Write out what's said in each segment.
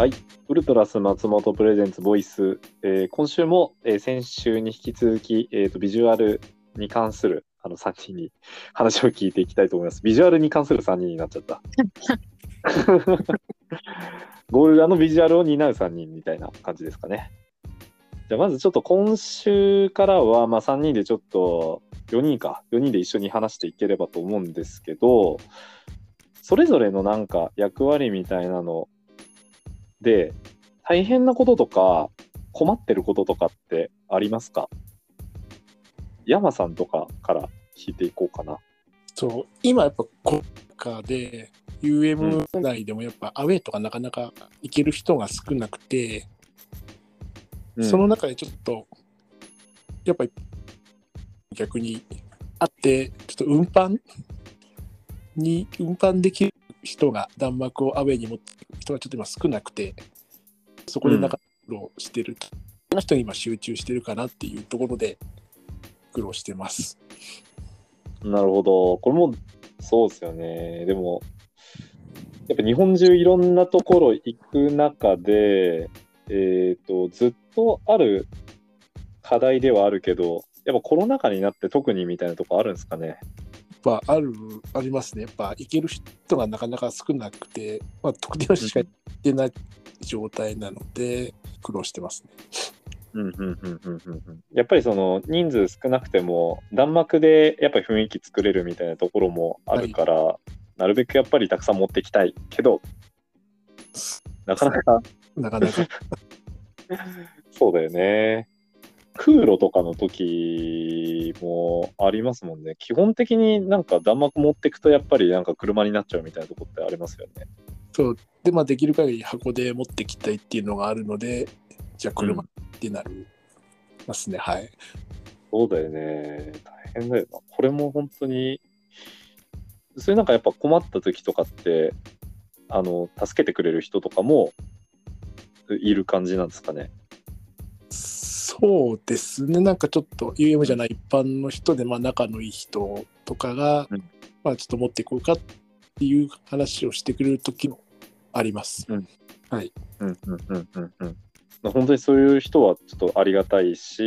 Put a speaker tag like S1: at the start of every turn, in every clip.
S1: はい、ウルトラス松本プレゼンツボイス、えー今週も、えー先週に引き続き、えーとビジュアルに関するあの3人に話を聞いていきたいと思います。ビジュアルに関する3人になっちゃった。ゴールラのビジュアルを担う3人みたいな感じですかね。じゃあまずちょっと今週からは、まあ、3人でちょっと4人か4人で一緒に話していければと思うんですけどそれぞれのなんか役割みたいなので大変なこととか困ってることとかってありますか？山さんとかから聞いていこうかな。
S2: そう今やっぱコロナ禍で UM 内でもやっぱアウェーとかなかなか行ける人が少なくて、
S1: うん。
S2: その中でちょっとやっぱり逆にあってちょっと運搬に運搬できる人が弾幕をアウェーに持っていく人がちょっと今少なくてそこでなんか苦労してる、その人に今集中してるかなっていうところで苦労してます。
S1: なるほど。これもそうですよね。でも、やっぱ日本中いろんなところ行く中で、えっ、と、ずっとある課題ではあるけど、やっぱコロナ禍になって特にみたいなとこあるんですかね？
S2: やっぱあるありますね。やっぱ行ける人がなかなか少なくて、まあ、特定の人しか行ってない状態なので苦労してますね。
S1: うんうんうんうんうんうんやっぱりその人数少なくても弾幕でやっぱり雰囲気作れるみたいなところもあるから、なるべくやっぱりたくさん持ってきたいけどなかなか
S2: なかなか
S1: そうだよね。空路とかの時もありますもんね。基本的になんか弾幕持ってくとやっぱりなんか車になっちゃうみたいなとこってありますよね。
S2: そうで、まあ、できる限り箱で持ってきたいっていうのがあるのでじゃあ車ってなるますね、はい。
S1: そうだよね。大変だよな。これも本当に、それなんかやっぱ困った時とかって、あの、助けてくれる人とかもいる感じなんですかね。
S2: そうですねなんかちょっと UM じゃない一般の人で、まあ、仲のいい人とかが、
S1: うん
S2: まあ、ちょっと持っていこうかっていう話をしてくれる時もあります。
S1: うんうんうんうんうんうん。本当にそういう人はちょっとありがたいし、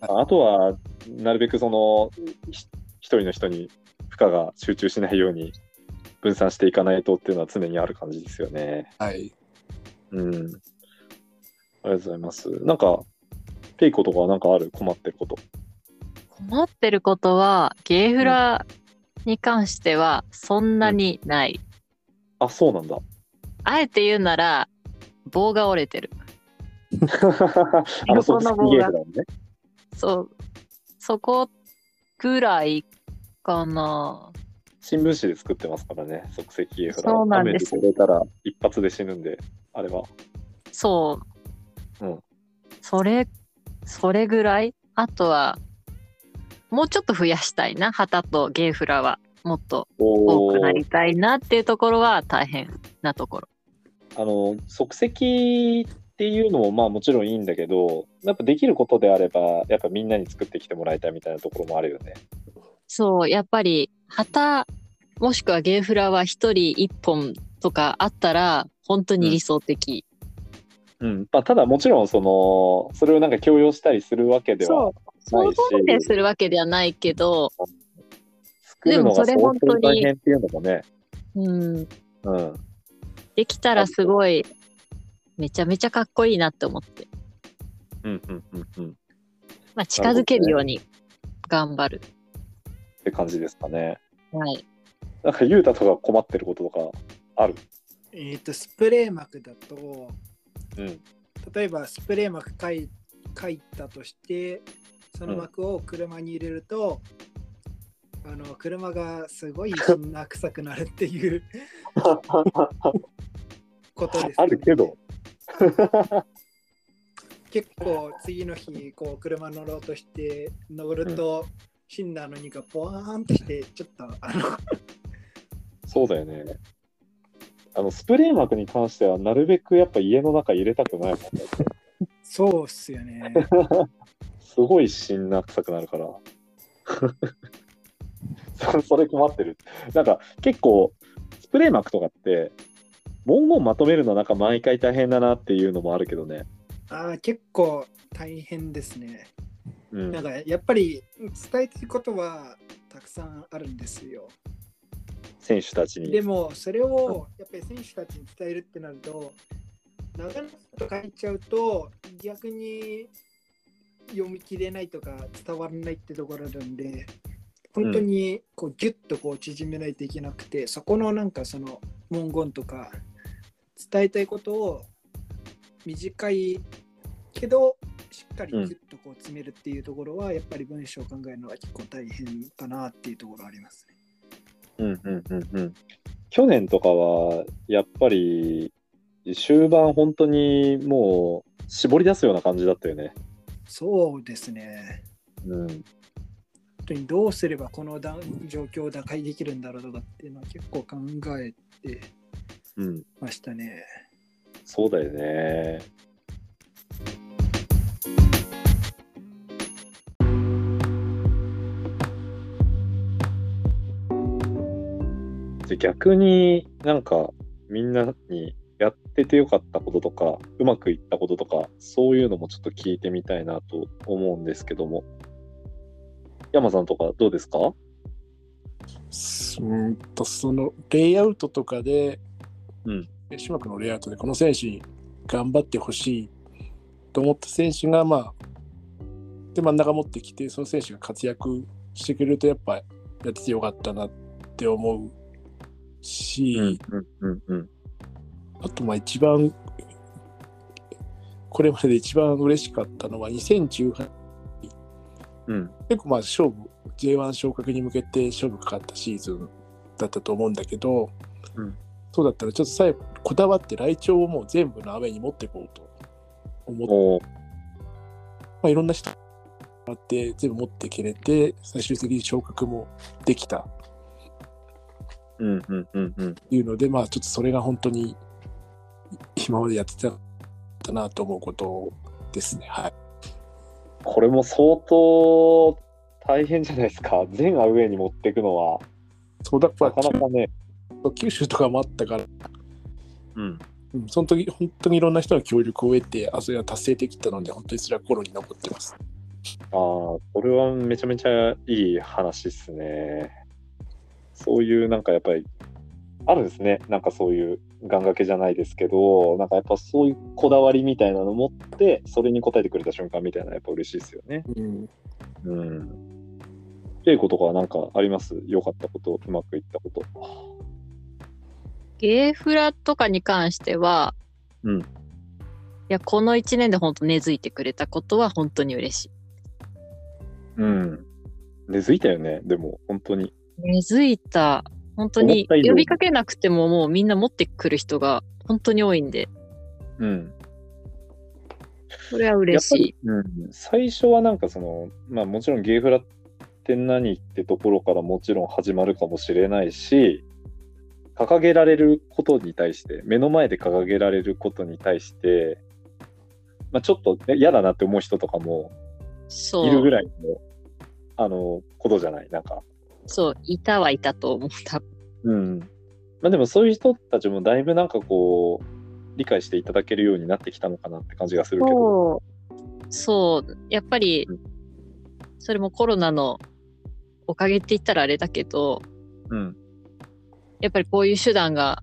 S1: あとは、なるべくその、ひ一人の人に負荷が集中しないように分散していかないとっていうのは常にある感じですよね。
S2: はい。
S1: うん。ありがとうございます。なんか、ペイコとかはなんかある？困ってること。
S3: 困ってることはゲーフラに関してはそんなにない、
S1: あ、そうなんだ。
S3: あえて言うなら棒が折れてる。
S1: あの、そう
S3: 横の棒が。
S1: ね。
S3: そう。そこぐらいかな。
S1: 新聞紙で作ってますからね、即席ゲーフラ。
S3: そうなんです。
S1: 雨でたら一発で死ぬんで、あれは。
S3: そう、
S1: うん。
S3: それそれぐらいあとはもうちょっと増やしたいな旗とゲーフラはもっと多
S1: お
S3: くなりたいなっていうところは大変なところ
S1: あの、即席っていうのもまあもちろんいいんだけど、やっぱできることであれば、やっぱみんなに作ってきてもらいたいみたいなところもあるよね。
S3: そう、やっぱり旗もしくはゲーフラは一人一本とかあったら本当に理想的。
S1: うん。まあ、ただもちろん、その、それをなんか強要したりすするわけでは
S3: そう、
S1: ないし
S3: そうでするわけではないけど、
S1: 作るのが
S3: でもそれ
S1: 相当
S3: 本当に
S1: 大変っていうのもね。
S3: うん、
S1: うん。
S3: できたらすごいめちゃめちゃかっこいいなって思って、
S1: うんうんうんうん。
S3: まあ、近づけるように頑張る。
S1: って感じですかね。
S3: はい。
S1: なんか、ゆうたとか困ってることとかある？
S4: えっ、と、スプレー膜だと、
S1: うん。
S4: 例えばスプレー膜書い書いたとして、その膜を車に入れると、あの車がすごいな臭くなるっていうことです、
S1: あるけど。
S4: 結構次の日こう車乗ろうとして乗ると、シンナーの荷がポワーンとしてちょっとあの
S1: そうだよね。あの、スプレー膜に関しては、なるべくやっぱ家の中入れたくないもんね。
S4: そうっすよね。
S1: すごいしんな臭くなるから。そそれ困ってる。なんか結構、スプレー膜とかって、文言まとめるのなんか毎回大変だなっていうのもあるけどね。
S4: ああ、結構大変ですね。
S1: うん
S4: なんかやっぱり伝えたいことはたくさんあるんですよ。
S1: 選手たちに。
S4: でもそれをやっぱり選手たちに伝えるってなると長々と書いちゃうと逆に読み切れないとか伝わらないってところなんで本当にこうギュッとこう縮めないといけなくて、そこのなんかその文言とか伝えたいことを短いけどしっかりギュッとこう詰めるっていうところは、やっぱり文章を考えるのは結構大変かなっていうところありますね。
S1: うんうんうんうん。去年とかは、やっぱり、終盤本当にもう絞り出すような感じだったよね。
S4: そうですね。
S1: うん。
S4: 本当にどうすればこのだ状況を打開できるんだろうとかっていうのは結構考えて
S1: うん。
S4: ましたね。
S1: そうだよね。で逆になんかみんなにやっててよかったこととかうまくいったこととかそういうのもちょっと聞いてみたいなと思うんですけども。山さんとかどうですか？
S2: うーんとそのレイアウトとかで、
S1: うん、
S2: 島君のレイアウトでこの選手に頑張ってほしいと思った選手がまあで真ん中持ってきてその選手が活躍してくれるとやっぱやっててよかったなって思うし、
S1: うんうんうん
S2: あとまあ一番これまでで一番嬉しかったのは2018
S1: うん。
S2: 結構まあ勝負 J1 昇格に向けて勝負かかったシーズンだったと思うんだけど、
S1: うん。
S2: そうだったらちょっと最後こだわって来庁をもう全部のアウェイに持っていこうと思って、まあ、いろんな人があって全部持ってきれて最終的に昇格もできた
S1: うんうんうんうん
S2: というのでまあちょっとそれが本当に今までやってたなと思うことですねはい。
S1: これも相当大変じゃないですか。全アウェイに持っていくのは、
S2: そうだやっぱ
S1: なかなかね。
S2: 九州とかもあったから
S1: うん。
S2: うん、その時本当にいろんな人の協力を得て、あそれは達成できたので、本当にそれは心に残ってます。
S1: ああ、これはめちゃめちゃいい話っすね。そういうなんかやっぱり、あるんですね。なんかそういう願掛けじゃないですけど、なんかやっぱそういうこだわりみたいなの持って、それに応えてくれた瞬間みたいなのやっぱ嬉しいですよね。
S2: うん、
S1: うん。稽古とかはなんかあります？良かったこと、うまくいったこと。
S3: ゲーフラとかに関しては、
S1: うん
S3: いや、この1年で本当根付いてくれたことは本当に嬉しい。
S1: うん。根付いたよね。でも、本当に。
S3: 根付いた。本当に呼びかけなくてももうみんな持ってくる人が本当に多いんで、
S1: うん。
S3: それは嬉しい。
S1: うん、最初はなんかその、まあもちろんゲーフラって何ってところからもちろん始まるかもしれないし、掲げられることに対して、目の前で掲げられることに対して、まあちょっとね嫌だなって思う人とかも。いるぐらいの、あの、ことじゃない、なんか。
S3: そう、いたはいたと思った。
S1: うん。まあでもそういう人たちもだいぶなんかこう、理解していただけるようになってきたのかなって感じがするけど。
S3: そう。そう。やっぱり
S1: うん、
S3: それもコロナのおかげって言ったらあれだけど、
S1: うん。
S3: やっぱりこういう手段が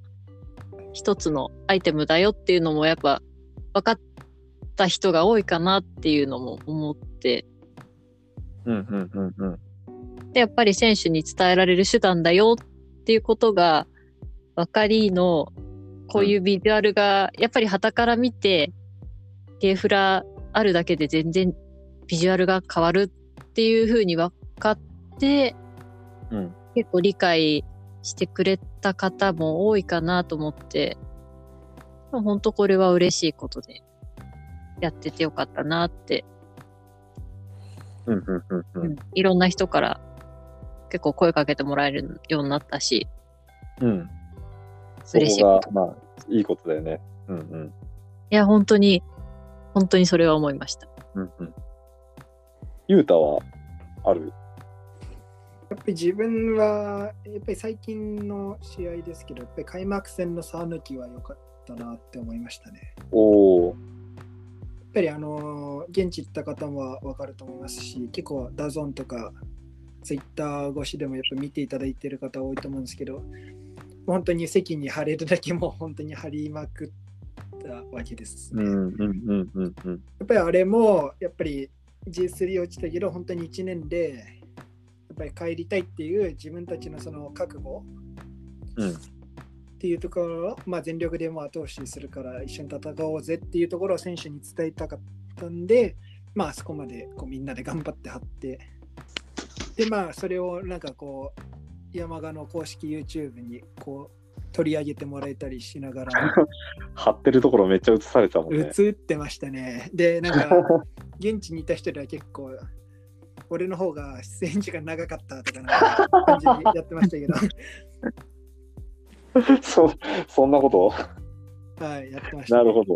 S3: 一つのアイテムだよっていうのもやっぱ分かった人が多いかなっていうのも思って、
S1: うんうんうんうん。
S3: で、やっぱり選手に伝えられる手段だよっていうことが分かりの、こういうビジュアルが、やっぱり旗から見て、ゲーフラあるだけで全然ビジュアルが変わるっていう風に分かって、
S1: うん。
S3: 結構理解してくれた方も多いかなと思って、本当これは嬉しいことで、やっててよかったなって、
S1: うんうんうんうん。
S3: いろんな人から結構声かけてもらえるようになったし、
S1: うん。
S3: 嬉しいこと。
S1: まあ、いいことだよね。うんうん。
S3: いや、本当に、本当にそれは思いました。
S1: うんうん。ゆうたは、ある？
S4: やっぱり自分は、やっぱり最近の試合ですけど、やっぱり開幕戦の差抜きは良かったなって思いましたね。
S1: おお。
S4: やっぱりあの現地行った方も分かると思いますし、結構 DAZN とかツイッター越しでもやっぱ見ていただいてる方多いと思うんですけど、本当に席に貼れるだけもう本当に貼りまくったわけです、ね
S1: うんうんうんうんうん。
S4: やっぱりあれも、やっぱり G3 落ちたけど、本当に1年で、やっぱり帰りたいっていう自分たちのその覚悟
S1: うん
S4: っていうところを、まあ、全力でも後押しするから一緒に戦おうぜっていうところを選手に伝えたかったんで、まああそこまでこうみんなで頑張って張って、でまあそれをなんかこう山鹿の公式 YouTube にこう取り上げてもらえたりしながら
S1: 貼ってるところめっちゃ映されてたもんね。
S4: 映ってましたね。で、なんか 現地にいた人では結構俺の方が出演時間長かったとかな感じでやってましたけど、
S1: そそんなこと？
S4: はい、やってました。
S1: なるほど。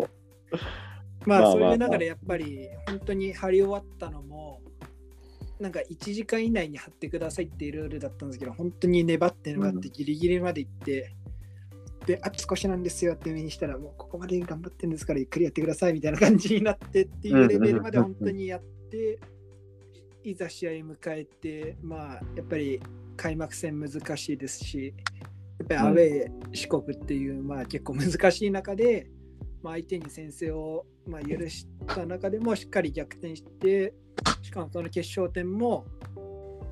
S4: まあ、
S1: まあ
S4: そういう
S1: まあ
S4: 中でやっぱり本当に貼り終わったのも、なんか1時間以内に貼ってくださいっていうルールだったんですけど、本当に粘って粘ってギリギリまで行って、で、あと少しなんですよって目にしたら、もうここまで頑張ってるんですからゆっくりやってくださいみたいな感じになってっていうレベルまで本当にやって、いざ試合迎えて、まあ、やっぱり開幕戦難しいですし、やっぱりアウェー四国っていう、まあ結構難しい中で、まあ、相手に先制を、まあ、許した中でもしっかり逆転して、しかもその決勝点も、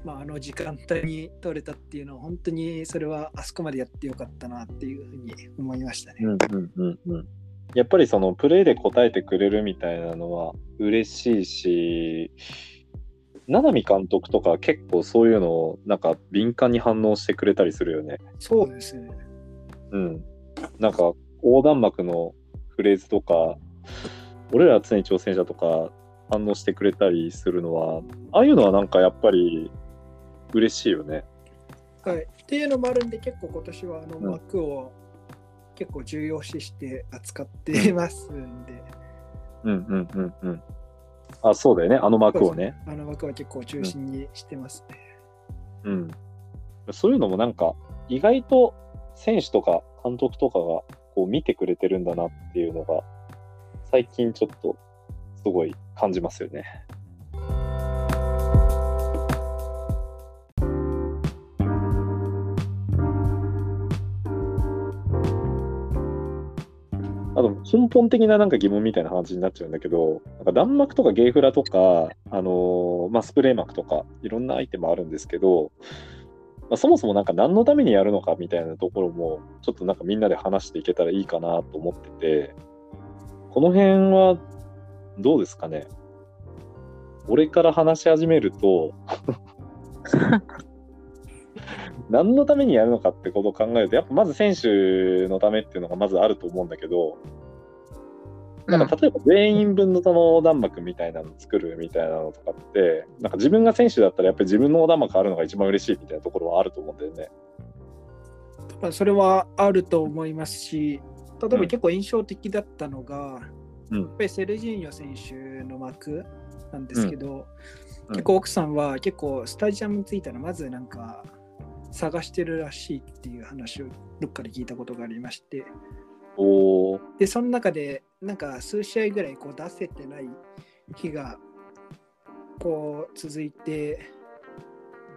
S4: まあ、あの時間帯に取れたっていうのは、本当にそれはあそこまでやってよかったなっていうふうに思いましたね。
S1: うんうんうんうん。やっぱりそのプレーで答えてくれるみたいなのは嬉しいし、七海監督とか結構そういうのをなんか敏感に反応してくれたりするよね。
S4: そうですね。
S1: うん。なんか横断幕のフレーズとか、俺ら常に挑戦者とか反応してくれたりするのは、ああいうのはなんかやっぱり嬉しいよね。
S4: はい、っていうのもあるんで、結構今年はあの
S1: うん
S4: 枠を結構重要視して扱ってますんで、
S1: うんうんうんうん。あ、そうだよね。あの幕をね。
S4: あの枠は結構中心にしてますね。
S1: うん。そういうのもなんか、意外と選手とか監督とかがこう見てくれてるんだなっていうのが、最近ちょっとすごい感じますよね。あと根本的ななんか疑問みたいな話になっちゃうんだけど、なんか弾幕とかゲーフラとか、あのーまあ、スプレー幕とか、いろんなアイテムあるんですけど、まあ、そもそもなんか何のためにやるのかみたいなところも、ちょっとなんかみんなで話していけたらいいかなと思ってて、この辺はどうですかね？俺から話し始めると、何のためにやるのかってことを考えると、やっぱまず選手のためっていうのがまずあると思うんだけど、なんか例えば全員分のその横断幕みたいなの作るみたいなのとかって、なんか自分が選手だったらやっぱり自分の横断幕あるのが一番嬉しいみたいなところはあると思うんだよね。
S4: まあ、それはあると思いますし、例え
S1: うん
S4: ば結構印象的だったのが、
S1: うん。
S4: やっぱりセルジーニョ選手の幕なんですけど、
S1: うん。
S4: 結構奥さんは結構スタジアムに着いたらまずなんか探してるらしいっていう話をどっかで聞いたことがありまして、で、その中でなんか数試合ぐらいこう出せてない日がこう続いて、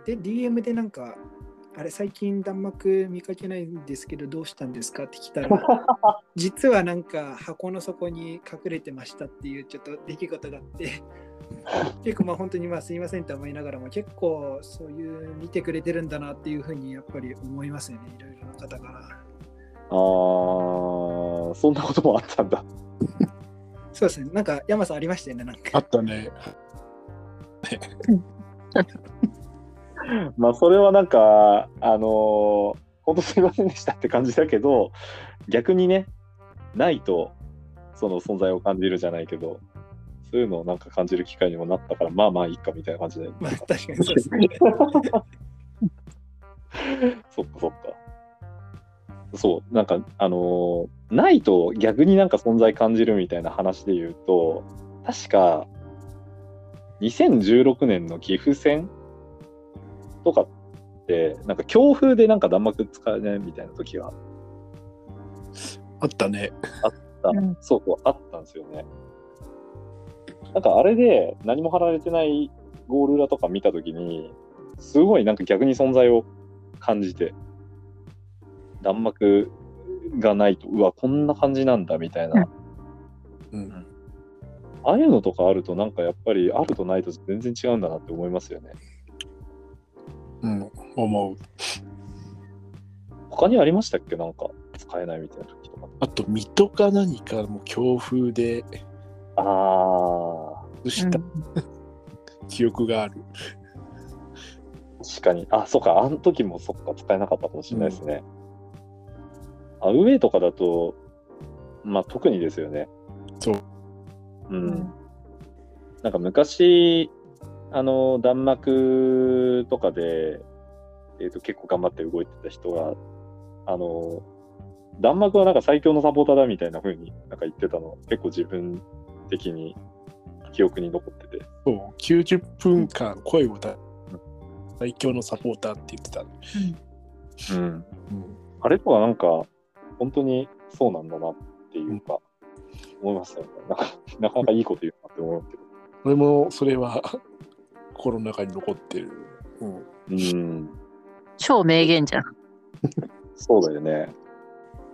S4: で、DM でなんか、あれ最近弾幕見かけないんですけどどうしたんですかって聞いたら 実はなんか箱の底に隠れてましたっていうちょっと出来事があって結構まあ本当にまあすいませんと思いながらも結構そういう見てくれてるんだなっていうふうにやっぱり思いますよねいろいろな方から
S1: あー、そんなこともあったんだ。
S4: そうですねなんか山さんありましたよねなんか
S2: あったね。
S1: まあそれはなんか、あのー本当すいませんでしたって感じだけど、逆にね、ないとその存在を感じるじゃないけど、そういうのをなんか感じる機会にもなったから、まあまあいいかみたいな感じで。
S4: まあ確かにそうですね
S1: そっかそっか。そう、なんか、あのーないと逆になんか存在感じるみたいな話で言うと、確か、2016年の岐阜戦とかっって、なんか強風でなんか弾幕使えないみたいな時が
S2: あったね。
S1: あった、
S3: うん
S1: そうそう、あったんですよね。なんかあれで何も貼られてないゴール裏とか見たときに、すごいなんか逆に存在を感じて、弾幕がないと、うわ、こんな感じなんだみたいな。
S2: うん。
S1: ああいうのとかあると、なんかやっぱりあるとないと全然違うんだなって思いますよね。
S2: うん。思う。
S1: 他にありましたっけなんか使えないみたいな時とか。
S2: あと、水戸か何かも強風で
S1: ああ、
S2: した記憶がある。
S1: 確かに。あ、そうか、あの時もそっか、使えなかったかもしれないですね。アウェイとかだと、まあ特にですよね。
S2: そう。
S1: う。
S3: うんん
S1: なんか昔、あの、弾幕とかで、えっ、と、結構頑張って動いてた人が、あの、弾幕はなんか最強のサポーターだみたいな風になんか言ってたの、結構自分的に記憶に残ってて。
S2: そう。90分間声を出最強のサポーターって言ってた。
S1: うん。
S2: うん。
S1: あれとはなんか、本当にそうなんだなっていうか、思いましたよね。なんか なかなかいいこと言うなって思うけど。
S2: 俺もそれは 心の中に残ってる。うん。
S1: うん。
S3: 超名言じゃん。
S1: そうだよね。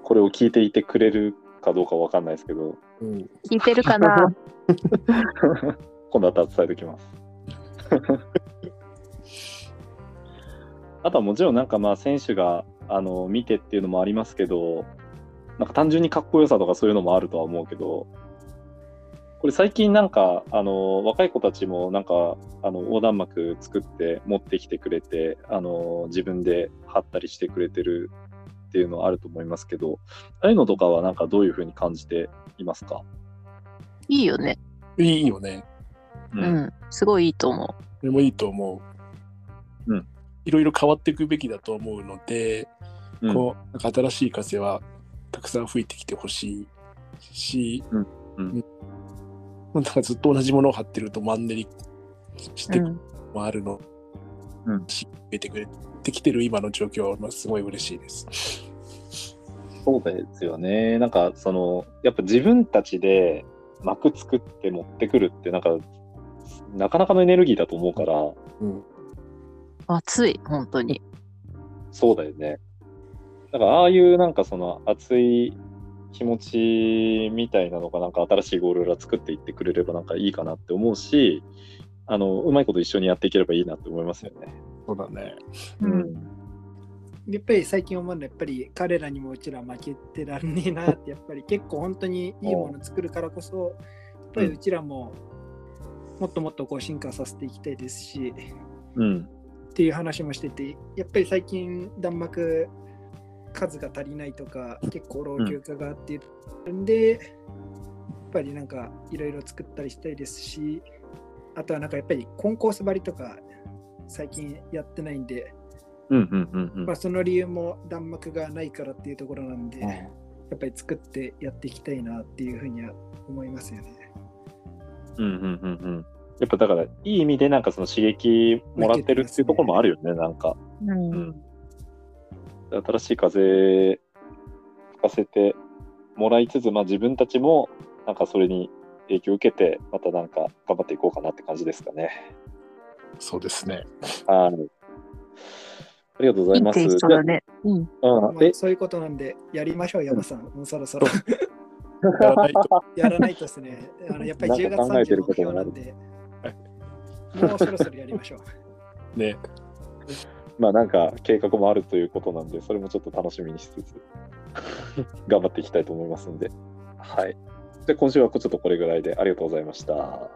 S1: これを聞いていてくれるかどうかわかんないですけど、
S2: うん。
S3: 聞いてるかな？
S1: 今度は伝えておきます。あとはもちろんなんかまあ選手があの見てっていうのもありますけど、なんか単純にかっこよさとかそういうのもあるとは思うけど、これ最近なんかあの若い子たちもなんかあの横断幕作って持ってきてくれて、あの自分で貼ったりしてくれてるっていうのはあると思いますけど、ああいうのとかはなんかどういうふうに感じていますか？
S3: いいよね。
S2: いいよね。
S3: う。ん。すごいいいと思
S2: それもいいと思う。
S1: うん。
S2: いろいろ変わっていくべきだと思うので、
S1: うん
S2: こう、なんか新しい風はたくさん吹いてきてほしいし、
S1: うんうん
S2: なんかずっと同じものを貼ってるとマンネリして。もあるの、
S1: うん
S2: し増えてくれてきてる今の状況はまあすごい嬉しいです。
S1: そうですよね。なんか、その、やっぱ自分たちで幕作って持ってくるって、なんか、なかなかのエネルギーだと思うから、
S2: うん。
S3: 熱い、本当に。
S1: そうだよね。だから、ああいうなんかその熱い気持ちみたいなのが、なんか新しいゴール裏作っていってくれればなんかいいかなって思うし、あの、うまいこと一緒にやっていければいいなって思いますよね。
S2: そうだね。
S3: うん。
S4: やっぱり最近思うのはやっぱり彼らにもうちら負けてらんねえなってやっぱり結構本当にいいもの作るからこそやっぱりうちらももっともっとこう進化させていきたいですし
S1: うん。
S4: っていう話もしててやっぱり最近弾幕数が足りないとか結構老朽化があってるんで、やっぱりなんかいろいろ作ったりしたいですしあとはなんかやっぱりコンコース張りとか最近やってないんで、
S1: うんうんうんうん
S4: まあ、その理由も弾幕がないからっていうところなんで、
S2: うん
S4: やっぱり作ってやっていきたいなっていうふうには思いますよね。
S1: うんうんうんうん。やっぱだから、いい意味でなんかその刺激もらってるっていうところもあるよね、なんか。
S3: うん。
S1: うん。新しい風吹かせてもらいつつ、まあ自分たちもなんかそれに影響を受けて、またなんか頑張っていこうかなって感じですかね。
S2: そうですね。
S1: はい。ありがとうございます。
S3: いいテイストだね。うん。
S1: あうん
S4: まあ
S1: え、
S4: そういうことなんで、やりましょう、山さん。もうそろそろ。
S2: やらないと
S4: やらないとですね、あのやっぱり10月
S1: なんか考えて
S4: 30
S1: ることがある
S4: 目標なんで、もうそろそろやりましょう。
S2: ね。
S1: まあなんか計画もあるということなんで、それもちょっと楽しみにしつつ、頑張っていきたいと思いますんで。はい。じゃあ今週はちょっとこれぐらいでありがとうございました。